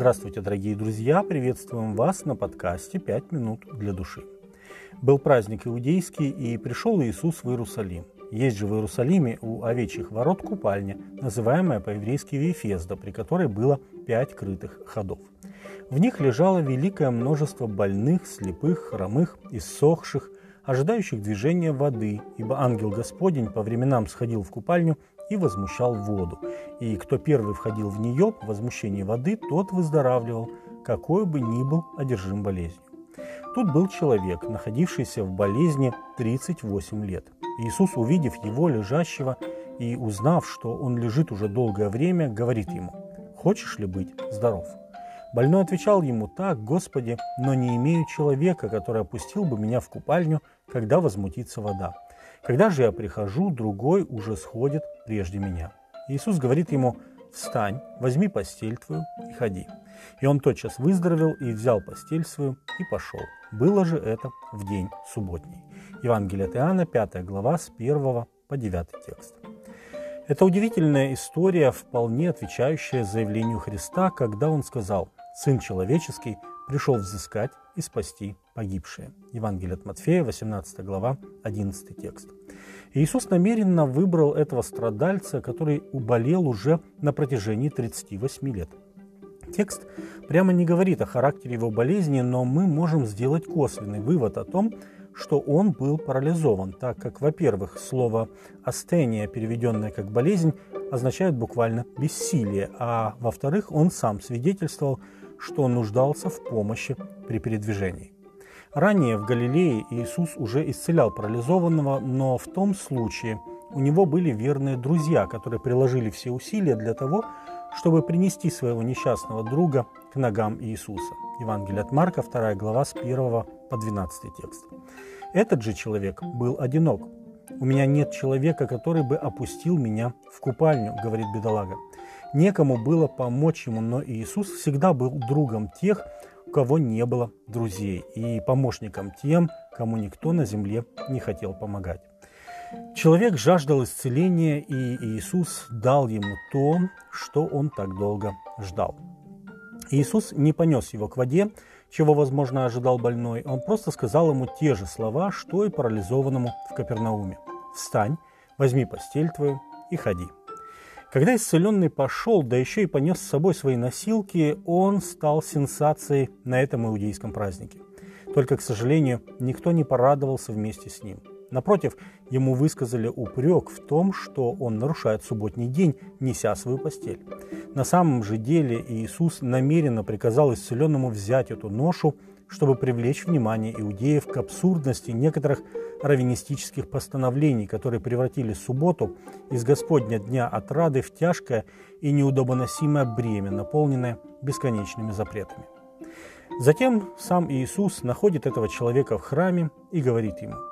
Здравствуйте, дорогие друзья! Приветствуем вас на подкасте «Пять минут для души». Был праздник иудейский, и пришел Иисус в Иерусалим. Есть же в Иерусалиме у овечьих ворот купальня, называемая по-еврейски Вифезда, при которой было пять крытых ходов. В них лежало великое множество больных, слепых, хромых, иссохших, ожидающих движения воды, ибо ангел Господень по временам сходил в купальню и возмущал воду. И кто первый входил в нее по возмущении воды, тот выздоравливал, какой бы ни был одержим болезнью. Тут был человек, находившийся в болезни 38 лет. Иисус, увидев его лежащего и узнав, что он лежит уже долгое время, говорит ему, «Хочешь ли быть здоров?» Больной отвечал ему, «Так, Господи, но не имею человека, который опустил бы меня в купальню, когда возмутится вода. Когда же я прихожу, другой уже сходит прежде меня». Иисус говорит ему, «Встань, возьми постель твою и ходи». И он тотчас выздоровел и взял постель свою и пошел. Было же это в день субботний. Евангелие от Иоанна, 5 глава, с 1 по 9 текст. Это удивительная история, вполне отвечающая заявлению Христа, когда он сказал «Сын человеческий пришел взыскать и спасти погибшие». Евангелие от Матфея, 18 глава, 11 текст. Иисус намеренно выбрал этого страдальца, который уболел уже на протяжении 38 лет. Текст прямо не говорит о характере его болезни, но мы можем сделать косвенный вывод о том, что он был парализован, так как, во-первых, слово «астения», переведенное как «болезнь», означает буквально «бессилие», а во-вторых, он сам свидетельствовал, что он нуждался в помощи при передвижении. Ранее в Галилее Иисус уже исцелял парализованного, но в том случае у него были верные друзья, которые приложили все усилия для того, чтобы принести своего несчастного друга к ногам Иисуса. Евангелие от Марка, 2 глава, с 1 по 12 текст. Этот же человек был одинок. «У меня нет человека, который бы опустил меня в купальню», — говорит бедолага. Некому было помочь ему, но Иисус всегда был другом тех, у кого не было друзей, и помощником тем, кому никто на земле не хотел помогать. Человек жаждал исцеления, и Иисус дал ему то, что он так долго ждал. Иисус не понес его к воде, чего, возможно, ожидал больной. Он просто сказал ему те же слова, что и парализованному в Капернауме. «Встань, возьми постель твою и ходи». Когда исцеленный пошел, да еще и понес с собой свои носилки, он стал сенсацией на этом иудейском празднике. Только, к сожалению, никто не порадовался вместе с ним. Напротив, ему высказали упрек в том, что он нарушает субботний день, неся свою постель. На самом же деле Иисус намеренно приказал исцеленному взять эту ношу, чтобы привлечь внимание иудеев к абсурдности некоторых раввинистических постановлений, которые превратили субботу из Господня дня отрады в тяжкое и неудобоносимое бремя, наполненное бесконечными запретами. Затем сам Иисус находит этого человека в храме и говорит ему –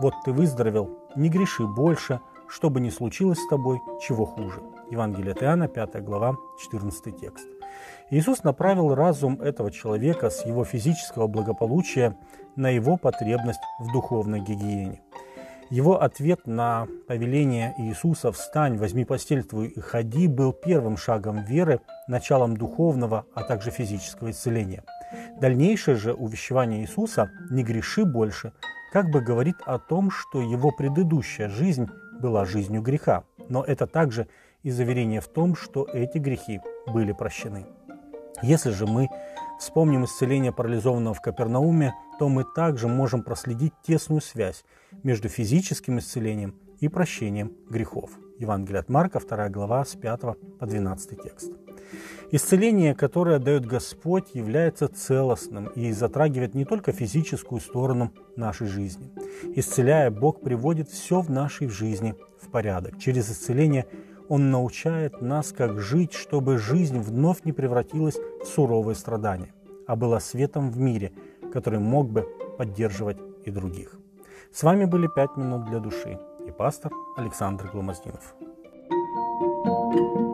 вот ты выздоровел, не греши больше, что бы ни случилось с тобой, чего хуже. Евангелие от Иоанна, 5 глава, 14 текст. Иисус направил разум этого человека с его физического благополучия на его потребность в духовной гигиене. Его ответ на повеление Иисуса «Встань, возьми постель твою и ходи» был первым шагом веры, началом духовного, а также физического исцеления. Дальнейшее же увещевание Иисуса «Не греши больше» как бы говорит о том, что его предыдущая жизнь была жизнью греха, но это также и заверение в том, что эти грехи были прощены. Если же мы вспомним исцеление парализованного в Капернауме, то мы также можем проследить тесную связь между физическим исцелением и прощением грехов. Евангелие от Марка, 2 глава, с 5 по 12 текст. Исцеление, которое дает Господь, является целостным и затрагивает не только физическую сторону нашей жизни. Исцеляя, Бог приводит все в нашей жизни в порядок. Через исцеление Он научает нас, как жить, чтобы жизнь вновь не превратилась в суровые страдания, а была светом в мире, который мог бы поддерживать и других. С вами были «Пять минут для души» и пастор Александр Гломоздинов. thank you